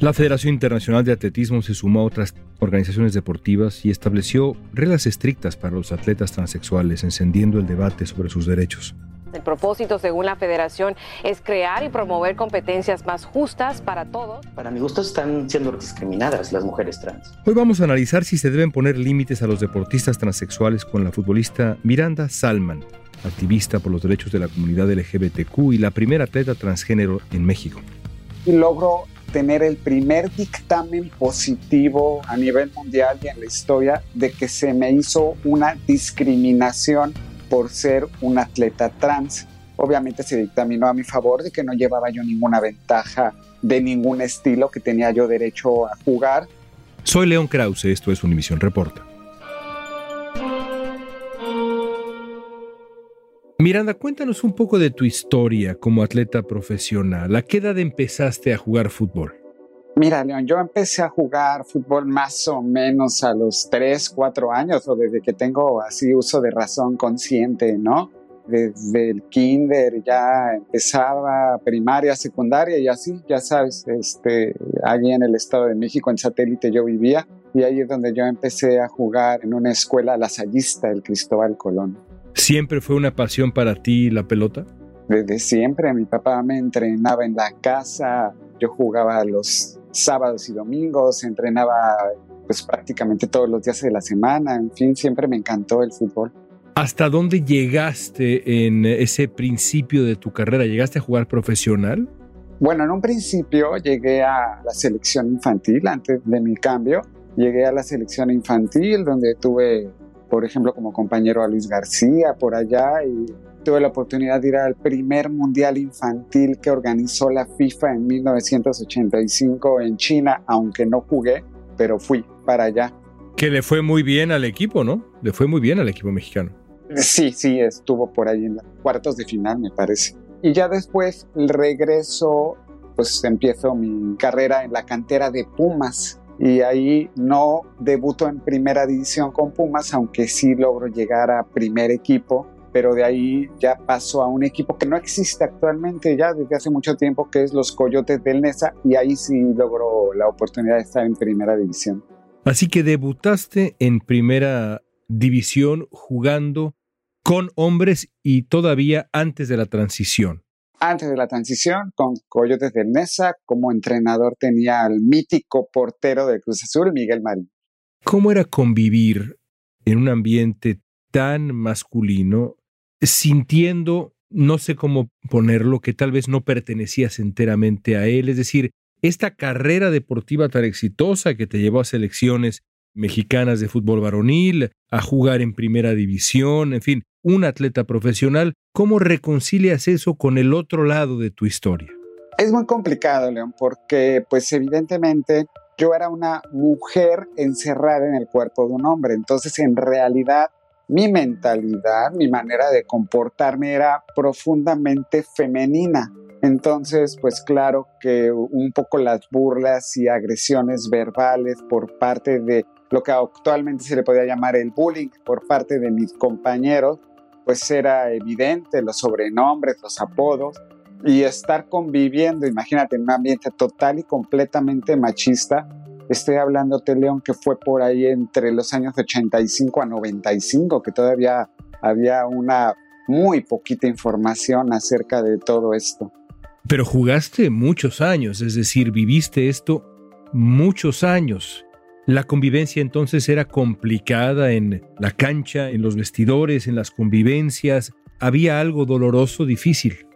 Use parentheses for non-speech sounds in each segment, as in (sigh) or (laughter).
La Federación Internacional de Atletismo se sumó a otras organizaciones deportivas y estableció reglas estrictas para los atletas transexuales, encendiendo el debate sobre sus derechos. El propósito, según la federación, es crear y promover competencias más justas para todos. Para mi gusto están siendo discriminadas las mujeres trans. Hoy vamos a analizar si se deben poner límites a los deportistas transexuales con la futbolista Miranda Salman, activista por los derechos de la comunidad LGBTQ y la primera atleta transgénero en México. Y logro tener el primer dictamen positivo a nivel mundial y en la historia de que se me hizo una discriminación por ser un atleta trans. Obviamente se dictaminó a mi favor de que no llevaba yo ninguna ventaja de ningún estilo, que tenía yo derecho a jugar. Soy León Krause, esto es Univisión Reporta. Miranda, cuéntanos un poco de tu historia como atleta profesional. ¿A qué edad empezaste a jugar fútbol? Mira, León, yo empecé a jugar fútbol más o menos a los 3, 4 años o desde que tengo así uso de razón consciente, ¿no? Desde el kinder ya empezaba primaria, secundaria y así, ya sabes, este, allí en el Estado de México, en satélite yo vivía y ahí es donde yo empecé a jugar en una escuela lasallista, el Cristóbal Colón. ¿Siempre fue una pasión para ti la pelota? Desde siempre, mi papá me entrenaba en la casa, yo jugaba los sábados y domingos, entrenaba pues prácticamente todos los días de la semana, en fin, siempre me encantó el fútbol. ¿Hasta dónde llegaste en ese principio de tu carrera? ¿Llegaste a jugar profesional? Bueno, en un principio llegué a la selección infantil antes de mi cambio. Llegué a la selección infantil donde tuve por ejemplo, como compañero a Luis García por allá y tuve la oportunidad de ir al primer mundial infantil que organizó la FIFA en 1985 en China, aunque no jugué, pero fui para allá. Que le fue muy bien al equipo, ¿no? Le fue muy bien al equipo mexicano. Sí, sí, estuvo por ahí en los cuartos de final, me parece. Y ya después el regreso, pues empiezo mi carrera en la cantera de Pumas, y ahí no debuto en primera división con Pumas, aunque sí logro llegar a primer equipo, pero de ahí ya paso a un equipo que no existe actualmente ya desde hace mucho tiempo, que es los Coyotes del Nesa, y ahí sí logro la oportunidad de estar en primera división. Así que debutaste en primera división jugando con hombres y todavía antes de la transición antes de la transición con Coyotes del Nesa. Como entrenador tenía al mítico portero de Cruz Azul, Miguel Marín. ¿Cómo era convivir en un ambiente tan masculino, sintiendo, no sé cómo ponerlo, que tal vez no pertenecías enteramente a él? Es decir, esta carrera deportiva tan exitosa que te llevó a selecciones mexicanas de fútbol varonil, a jugar en primera división, en fin, un atleta profesional, ¿cómo reconcilias eso con el otro lado de tu historia? Es muy complicado, León, porque pues evidentemente yo era una mujer encerrada en el cuerpo de un hombre, entonces en realidad mi mentalidad, mi manera de comportarme era profundamente femenina. Entonces, pues claro que un poco las burlas y agresiones verbales por parte de lo que actualmente se le podría llamar el bullying por parte de mis compañeros, pues era evidente, los sobrenombres, los apodos, y estar conviviendo, imagínate, en un ambiente total y completamente machista. Estoy hablándote, León, que fue por ahí entre los años 85 a 95, que todavía había una muy poquita información acerca de todo esto. Pero jugaste muchos años, es decir, viviste esto muchos años. La convivencia entonces era complicada en la cancha, en los vestidores, en las convivencias. Había algo doloroso, difícil.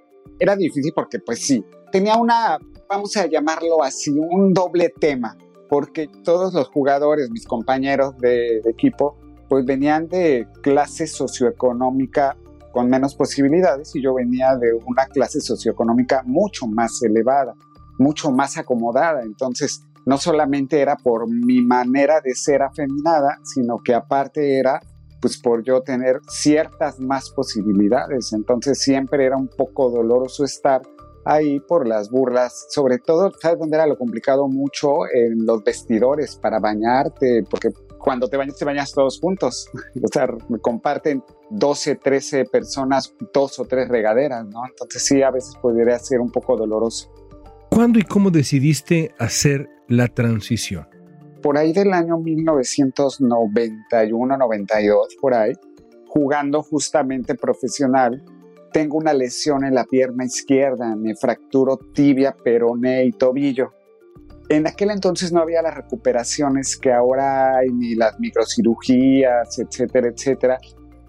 Era difícil porque pues sí, tenía una, vamos a llamarlo así, un doble tema, porque todos los jugadores, mis compañeros de, equipo, pues venían de clase socioeconómica con menos posibilidades y yo venía de una clase socioeconómica mucho más elevada, mucho más acomodada. Entonces, no solamente era por mi manera de ser afeminada, sino que aparte era pues por yo tener ciertas más posibilidades. Entonces siempre era un poco doloroso estar ahí por las burlas, sobre todo, ¿sabes dónde era lo complicado mucho? En los vestidores para bañarte, porque cuando te bañas, te bañas todos juntos. (laughs) o sea, comparten 12, 13 personas, dos o tres regaderas, ¿no? Entonces sí, a veces podría ser un poco doloroso. ¿Cuándo y cómo decidiste hacer la transición? Por ahí del año 1991-92, por ahí, jugando justamente profesional, tengo una lesión en la pierna izquierda, me fracturo tibia, peroné y tobillo. En aquel entonces no había las recuperaciones que ahora hay, ni las microcirugías, etcétera, etcétera.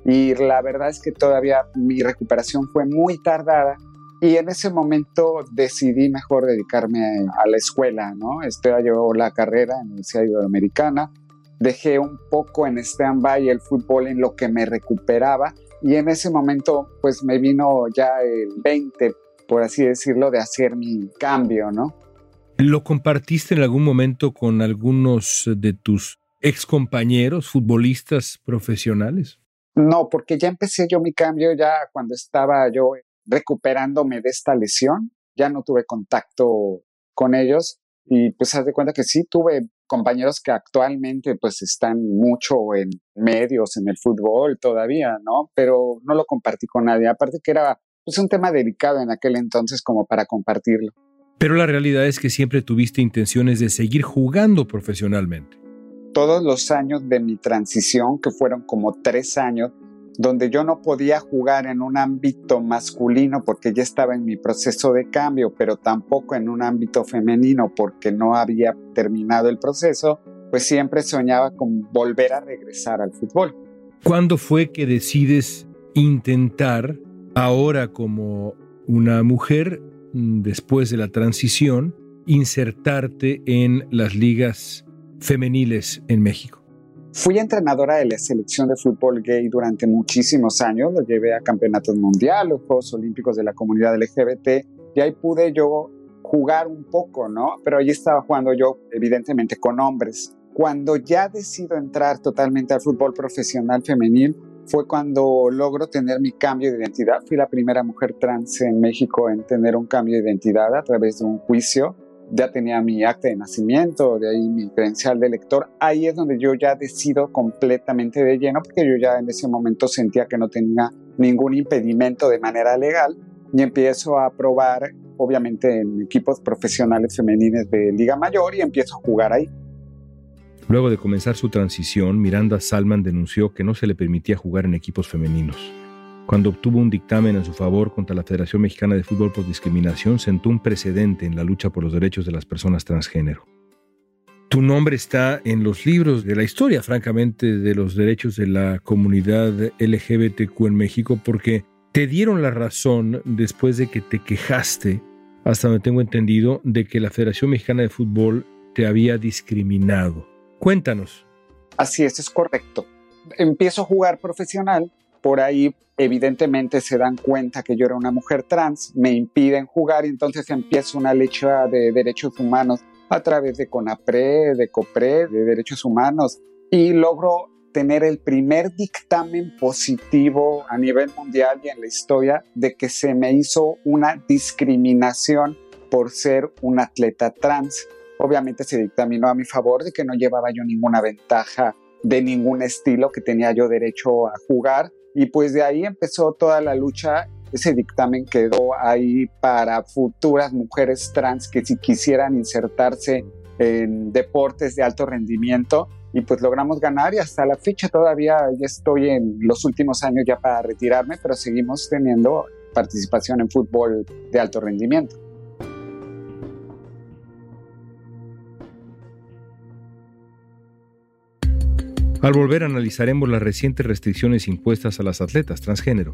Y la verdad es que todavía mi recuperación fue muy tardada y en ese momento decidí mejor dedicarme a la escuela, ¿no? yo la carrera en la Universidad Iberoamericana, dejé un poco en stand-by el fútbol en lo que me recuperaba y en ese momento pues me vino ya el 20, por así decirlo, de hacer mi cambio, ¿no? ¿Lo compartiste en algún momento con algunos de tus ex compañeros futbolistas profesionales? No, porque ya empecé yo mi cambio ya cuando estaba yo recuperándome de esta lesión, ya no tuve contacto con ellos y pues haz de cuenta que sí tuve compañeros que actualmente pues están mucho en medios, en el fútbol todavía, ¿no? Pero no lo compartí con nadie, aparte que era pues un tema delicado en aquel entonces como para compartirlo. Pero la realidad es que siempre tuviste intenciones de seguir jugando profesionalmente. Todos los años de mi transición, que fueron como tres años, donde yo no podía jugar en un ámbito masculino porque ya estaba en mi proceso de cambio, pero tampoco en un ámbito femenino porque no había terminado el proceso, pues siempre soñaba con volver a regresar al fútbol. ¿Cuándo fue que decides intentar, ahora como una mujer, después de la transición, insertarte en las ligas femeniles en México? Fui entrenadora de la selección de fútbol gay durante muchísimos años, lo llevé a campeonatos mundiales, Juegos Olímpicos de la comunidad LGBT, y ahí pude yo jugar un poco, ¿no? Pero ahí estaba jugando yo, evidentemente, con hombres. Cuando ya decido entrar totalmente al fútbol profesional femenil, fue cuando logro tener mi cambio de identidad. Fui la primera mujer trans en México en tener un cambio de identidad a través de un juicio ya tenía mi acta de nacimiento, de ahí mi credencial de lector, ahí es donde yo ya decido completamente de lleno, porque yo ya en ese momento sentía que no tenía ningún impedimento de manera legal y empiezo a probar, obviamente, en equipos profesionales femeniles de Liga Mayor y empiezo a jugar ahí. Luego de comenzar su transición, Miranda Salman denunció que no se le permitía jugar en equipos femeninos. Cuando obtuvo un dictamen en su favor contra la Federación Mexicana de Fútbol por discriminación, sentó un precedente en la lucha por los derechos de las personas transgénero. Tu nombre está en los libros de la historia, francamente, de los derechos de la comunidad LGBTQ en México, porque te dieron la razón después de que te quejaste, hasta donde tengo entendido, de que la Federación Mexicana de Fútbol te había discriminado. Cuéntanos. Así es, es correcto. Empiezo a jugar profesional por ahí evidentemente se dan cuenta que yo era una mujer trans, me impiden jugar y entonces empieza una lucha de derechos humanos a través de CONAPRE, de COPRE, de derechos humanos y logro tener el primer dictamen positivo a nivel mundial y en la historia de que se me hizo una discriminación por ser un atleta trans. Obviamente se dictaminó a mi favor de que no llevaba yo ninguna ventaja de ningún estilo, que tenía yo derecho a jugar. Y pues de ahí empezó toda la lucha. Ese dictamen quedó ahí para futuras mujeres trans que si quisieran insertarse en deportes de alto rendimiento. Y pues logramos ganar y hasta la fecha todavía ya estoy en los últimos años ya para retirarme, pero seguimos teniendo participación en fútbol de alto rendimiento. Al volver analizaremos las recientes restricciones impuestas a las atletas transgénero.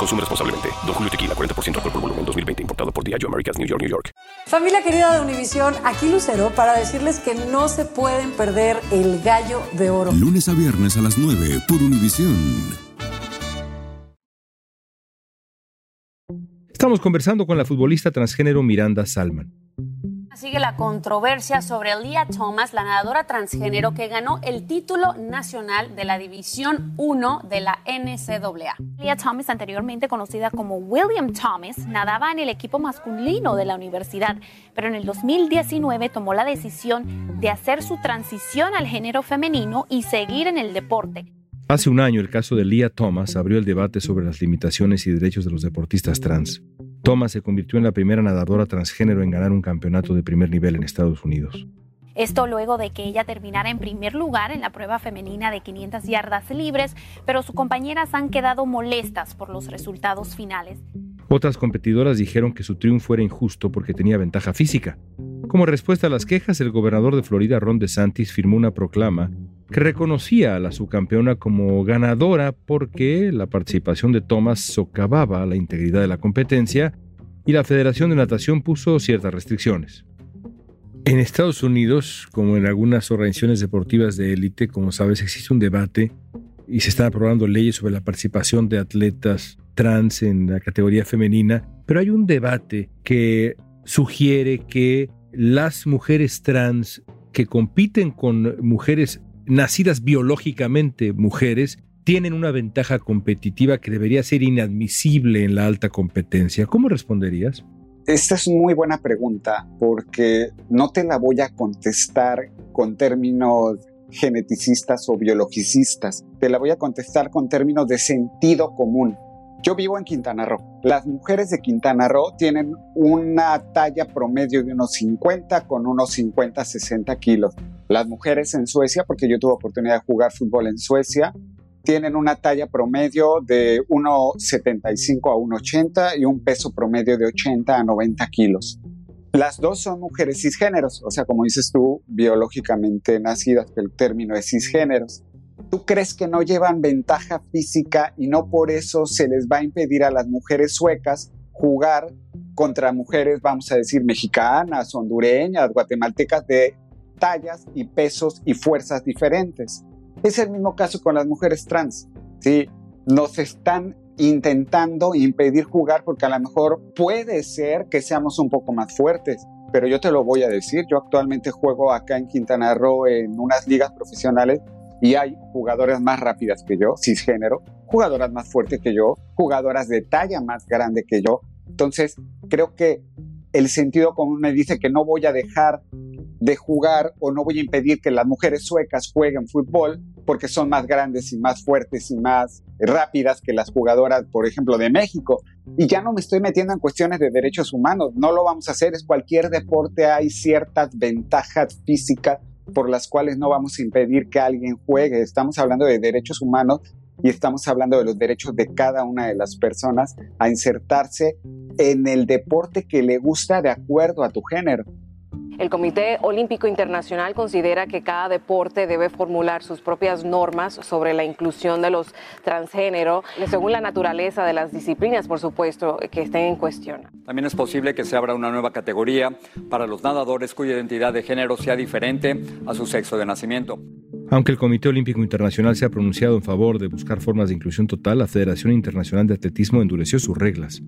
Consume responsablemente. Don Julio Tequila, 40% alcohol por volumen, 2020. Importado por Diageo Americas, New York, New York. Familia querida de Univisión, aquí Lucero para decirles que no se pueden perder el Gallo de Oro. Lunes a viernes a las 9 por Univisión. Estamos conversando con la futbolista transgénero Miranda Salman. Sigue la controversia sobre Leah Thomas, la nadadora transgénero que ganó el título nacional de la División 1 de la NCAA. Leah Thomas, anteriormente conocida como William Thomas, nadaba en el equipo masculino de la universidad, pero en el 2019 tomó la decisión de hacer su transición al género femenino y seguir en el deporte. Hace un año el caso de Leah Thomas abrió el debate sobre las limitaciones y derechos de los deportistas trans. Thomas se convirtió en la primera nadadora transgénero en ganar un campeonato de primer nivel en Estados Unidos. Esto luego de que ella terminara en primer lugar en la prueba femenina de 500 yardas libres, pero sus compañeras han quedado molestas por los resultados finales. Otras competidoras dijeron que su triunfo era injusto porque tenía ventaja física. Como respuesta a las quejas, el gobernador de Florida, Ron DeSantis, firmó una proclama que reconocía a la subcampeona como ganadora porque la participación de Thomas socavaba la integridad de la competencia y la Federación de Natación puso ciertas restricciones. En Estados Unidos, como en algunas organizaciones deportivas de élite, como sabes, existe un debate y se están aprobando leyes sobre la participación de atletas trans en la categoría femenina, pero hay un debate que sugiere que las mujeres trans que compiten con mujeres nacidas biológicamente mujeres tienen una ventaja competitiva que debería ser inadmisible en la alta competencia. ¿Cómo responderías? Esta es muy buena pregunta porque no te la voy a contestar con términos geneticistas o biologicistas. Te la voy a contestar con términos de sentido común. Yo vivo en Quintana Roo. Las mujeres de Quintana Roo tienen una talla promedio de unos 50 con unos 50, 60 kilos. Las mujeres en Suecia, porque yo tuve oportunidad de jugar fútbol en Suecia, tienen una talla promedio de 1,75 a 1,80 y un peso promedio de 80 a 90 kilos. Las dos son mujeres cisgéneros, o sea, como dices tú, biológicamente nacidas, el término es cisgéneros. ¿Tú crees que no llevan ventaja física y no por eso se les va a impedir a las mujeres suecas jugar contra mujeres, vamos a decir, mexicanas, hondureñas, guatemaltecas de tallas y pesos y fuerzas diferentes? Es el mismo caso con las mujeres trans. ¿sí? Nos están intentando impedir jugar porque a lo mejor puede ser que seamos un poco más fuertes. Pero yo te lo voy a decir, yo actualmente juego acá en Quintana Roo en unas ligas profesionales y hay jugadoras más rápidas que yo, cisgénero, jugadoras más fuertes que yo, jugadoras de talla más grande que yo. Entonces, creo que el sentido común me dice que no voy a dejar de jugar o no voy a impedir que las mujeres suecas jueguen fútbol porque son más grandes y más fuertes y más rápidas que las jugadoras, por ejemplo, de México. Y ya no me estoy metiendo en cuestiones de derechos humanos, no lo vamos a hacer, es cualquier deporte, hay ciertas ventajas físicas por las cuales no vamos a impedir que alguien juegue. Estamos hablando de derechos humanos y estamos hablando de los derechos de cada una de las personas a insertarse en el deporte que le gusta de acuerdo a tu género. El Comité Olímpico Internacional considera que cada deporte debe formular sus propias normas sobre la inclusión de los transgénero, según la naturaleza de las disciplinas, por supuesto, que estén en cuestión. También es posible que se abra una nueva categoría para los nadadores cuya identidad de género sea diferente a su sexo de nacimiento. Aunque el Comité Olímpico Internacional se ha pronunciado en favor de buscar formas de inclusión total, la Federación Internacional de Atletismo endureció sus reglas.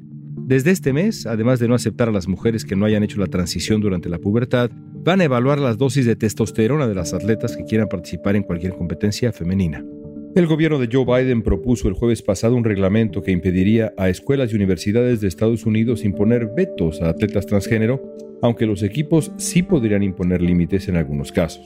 Desde este mes, además de no aceptar a las mujeres que no hayan hecho la transición durante la pubertad, van a evaluar las dosis de testosterona de las atletas que quieran participar en cualquier competencia femenina. El gobierno de Joe Biden propuso el jueves pasado un reglamento que impediría a escuelas y universidades de Estados Unidos imponer vetos a atletas transgénero, aunque los equipos sí podrían imponer límites en algunos casos.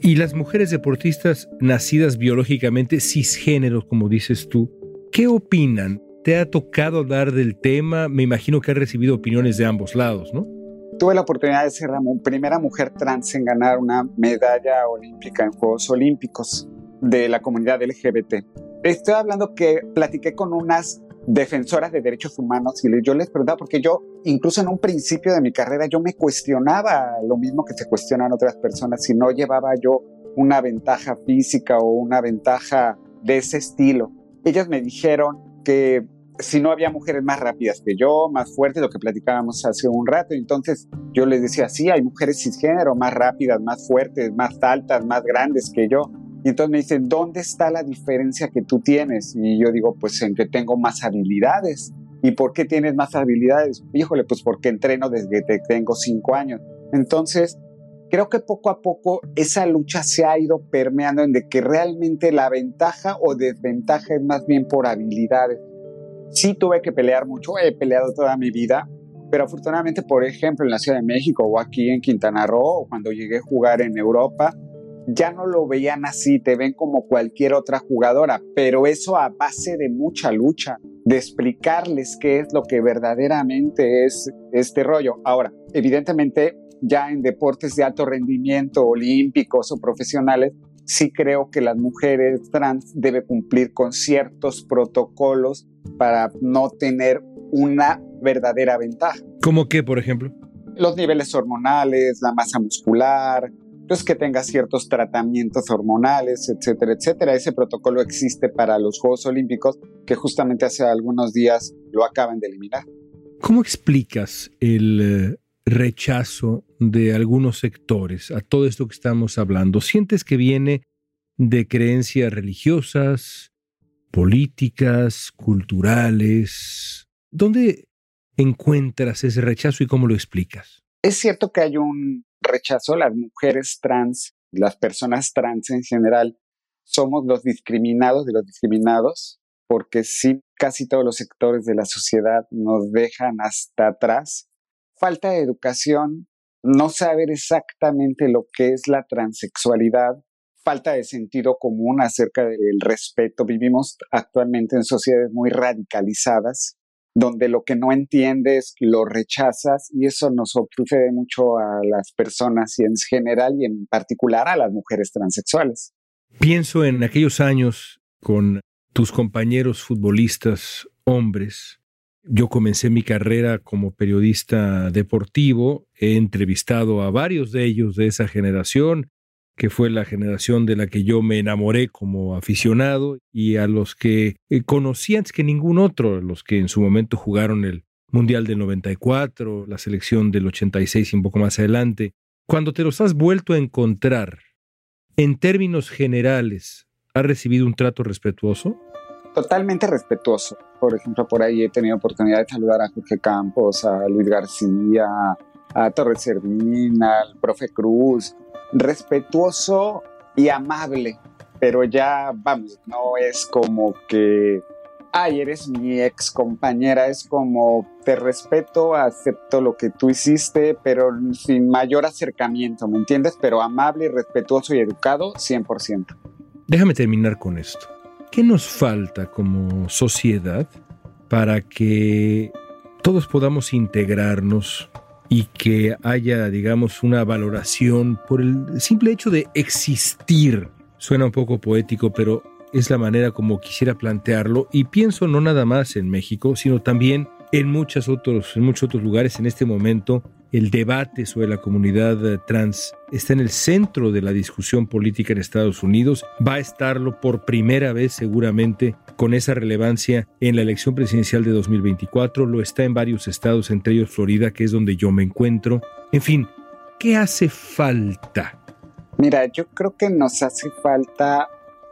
Y las mujeres deportistas nacidas biológicamente cisgénero, como dices tú, ¿qué opinan te ha tocado hablar del tema? Me imagino que has recibido opiniones de ambos lados, ¿no? Tuve la oportunidad de ser la primera mujer trans en ganar una medalla olímpica en Juegos Olímpicos de la comunidad LGBT. Estoy hablando que platiqué con unas defensoras de derechos humanos y yo les preguntaba, porque yo incluso en un principio de mi carrera yo me cuestionaba lo mismo que se cuestionan otras personas, si no llevaba yo una ventaja física o una ventaja de ese estilo. Ellas me dijeron que si no había mujeres más rápidas que yo, más fuertes, lo que platicábamos hace un rato. Entonces yo les decía, sí, hay mujeres cisgénero más rápidas, más fuertes, más altas, más grandes que yo. Y entonces me dicen, ¿dónde está la diferencia que tú tienes? Y yo digo, pues en que tengo más habilidades. ¿Y por qué tienes más habilidades? Híjole, pues porque entreno desde que tengo cinco años. Entonces, creo que poco a poco esa lucha se ha ido permeando en de que realmente la ventaja o desventaja es más bien por habilidades Sí tuve que pelear mucho, he peleado toda mi vida, pero afortunadamente, por ejemplo, en la Ciudad de México o aquí en Quintana Roo, cuando llegué a jugar en Europa, ya no lo veían así, te ven como cualquier otra jugadora, pero eso a base de mucha lucha, de explicarles qué es lo que verdaderamente es este rollo. Ahora, evidentemente, ya en deportes de alto rendimiento, olímpicos o profesionales, sí creo que las mujeres trans deben cumplir con ciertos protocolos para no tener una verdadera ventaja. ¿Cómo qué, por ejemplo? Los niveles hormonales, la masa muscular, pues que tenga ciertos tratamientos hormonales, etcétera, etcétera. Ese protocolo existe para los Juegos Olímpicos que justamente hace algunos días lo acaban de eliminar. ¿Cómo explicas el eh, rechazo de algunos sectores a todo esto que estamos hablando? ¿Sientes que viene de creencias religiosas, políticas, culturales? ¿Dónde encuentras ese rechazo y cómo lo explicas? Es cierto que hay un rechazo. Las mujeres trans, las personas trans en general, somos los discriminados de los discriminados, porque sí, casi todos los sectores de la sociedad nos dejan hasta atrás falta de educación, no saber exactamente lo que es la transexualidad, falta de sentido común acerca del respeto. Vivimos actualmente en sociedades muy radicalizadas, donde lo que no entiendes lo rechazas y eso nos sucede mucho a las personas y en general y en particular a las mujeres transexuales. Pienso en aquellos años con tus compañeros futbolistas hombres yo comencé mi carrera como periodista deportivo, he entrevistado a varios de ellos de esa generación, que fue la generación de la que yo me enamoré como aficionado y a los que eh, conocí antes que ningún otro, los que en su momento jugaron el Mundial del 94, la selección del 86 y un poco más adelante. Cuando te los has vuelto a encontrar, en términos generales, ¿has recibido un trato respetuoso? Totalmente respetuoso. Por ejemplo, por ahí he tenido oportunidad de saludar a Jorge Campos, a Luis García, a Torres Servín, al profe Cruz. Respetuoso y amable, pero ya, vamos, no es como que ay, eres mi ex compañera, es como, te respeto, acepto lo que tú hiciste, pero sin mayor acercamiento, ¿me entiendes? Pero amable, respetuoso y educado, 100%. Déjame terminar con esto. ¿Qué nos falta como sociedad para que todos podamos integrarnos y que haya, digamos, una valoración por el simple hecho de existir? Suena un poco poético, pero es la manera como quisiera plantearlo y pienso no nada más en México, sino también en, otros, en muchos otros lugares en este momento. El debate sobre la comunidad eh, trans está en el centro de la discusión política en Estados Unidos. Va a estarlo por primera vez seguramente con esa relevancia en la elección presidencial de 2024. Lo está en varios estados, entre ellos Florida, que es donde yo me encuentro. En fin, ¿qué hace falta? Mira, yo creo que nos hace falta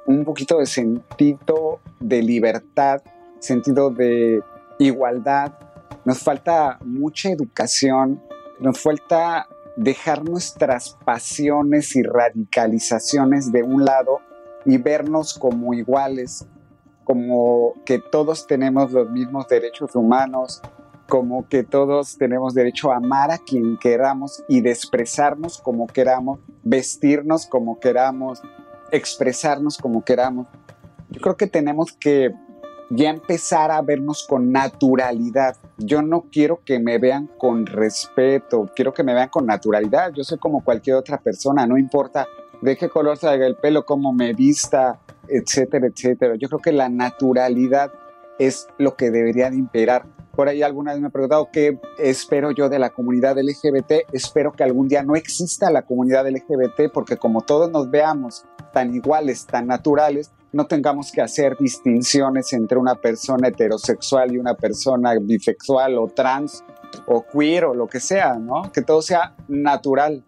un poquito de sentido de libertad, sentido de igualdad. Nos falta mucha educación, nos falta dejar nuestras pasiones y radicalizaciones de un lado y vernos como iguales, como que todos tenemos los mismos derechos humanos, como que todos tenemos derecho a amar a quien queramos y de expresarnos como queramos, vestirnos como queramos, expresarnos como queramos. Yo creo que tenemos que ya empezar a vernos con naturalidad. Yo no quiero que me vean con respeto, quiero que me vean con naturalidad. Yo soy como cualquier otra persona, no importa de qué color traiga el pelo, cómo me vista, etcétera, etcétera. Yo creo que la naturalidad es lo que debería de imperar. Por ahí alguna vez me he preguntado qué espero yo de la comunidad LGBT. Espero que algún día no exista la comunidad LGBT porque como todos nos veamos tan iguales, tan naturales, no tengamos que hacer distinciones entre una persona heterosexual y una persona bisexual o trans o queer o lo que sea, ¿no? Que todo sea natural.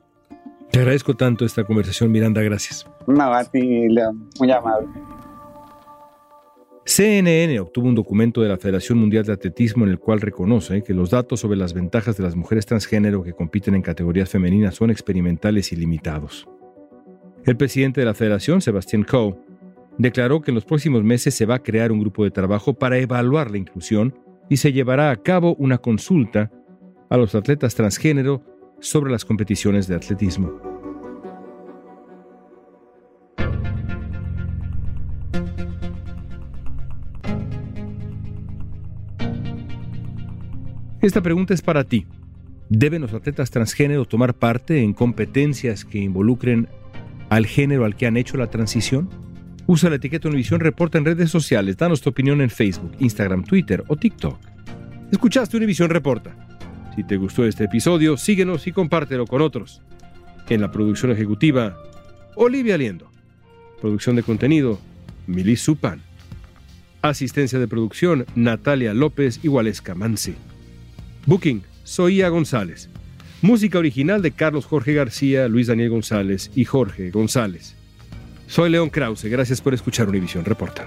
Te agradezco tanto esta conversación, Miranda, gracias. No, a ti, León, muy amable. CNN obtuvo un documento de la Federación Mundial de Atletismo en el cual reconoce que los datos sobre las ventajas de las mujeres transgénero que compiten en categorías femeninas son experimentales y limitados. El presidente de la federación, Sebastián Coe, declaró que en los próximos meses se va a crear un grupo de trabajo para evaluar la inclusión y se llevará a cabo una consulta a los atletas transgénero sobre las competiciones de atletismo. Esta pregunta es para ti. ¿Deben los atletas transgénero tomar parte en competencias que involucren al género al que han hecho la transición? Usa la etiqueta Univisión Reporta en redes sociales. Danos tu opinión en Facebook, Instagram, Twitter o TikTok. Escuchaste Univisión Reporta. Si te gustó este episodio, síguenos y compártelo con otros. En la producción ejecutiva, Olivia Liendo. Producción de contenido, Milis Supan. Asistencia de producción, Natalia López y Waleska Mansi. Booking, Soía González. Música original de Carlos Jorge García, Luis Daniel González y Jorge González. Soy León Krause, gracias por escuchar Univisión Reporta.